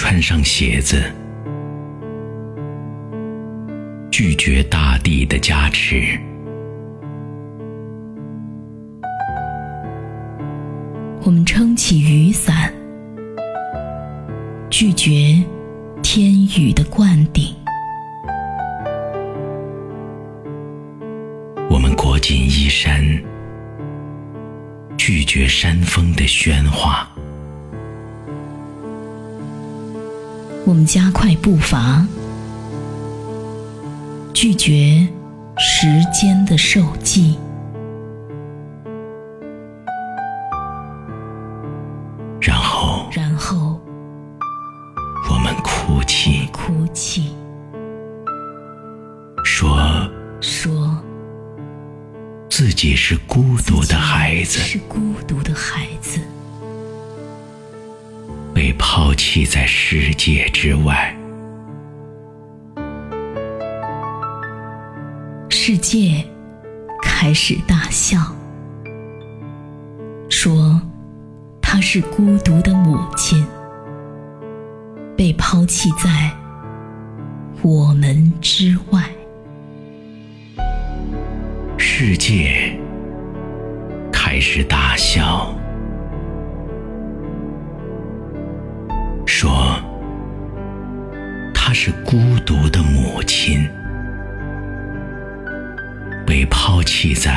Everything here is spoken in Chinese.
穿上鞋子，拒绝大地的加持。我们撑起雨伞，拒绝天雨的灌顶。我们裹紧衣衫，拒绝山峰的喧哗。我们加快步伐，拒绝时间的受记。然后，然后我们哭泣，哭泣，说说自己是孤独的孩子，是孤独的孩子，被抛弃在世界之外。世界开始大笑，说她是孤独的母亲，被抛弃在我们之外。世界开始大笑，说她是孤独的母亲。被抛弃在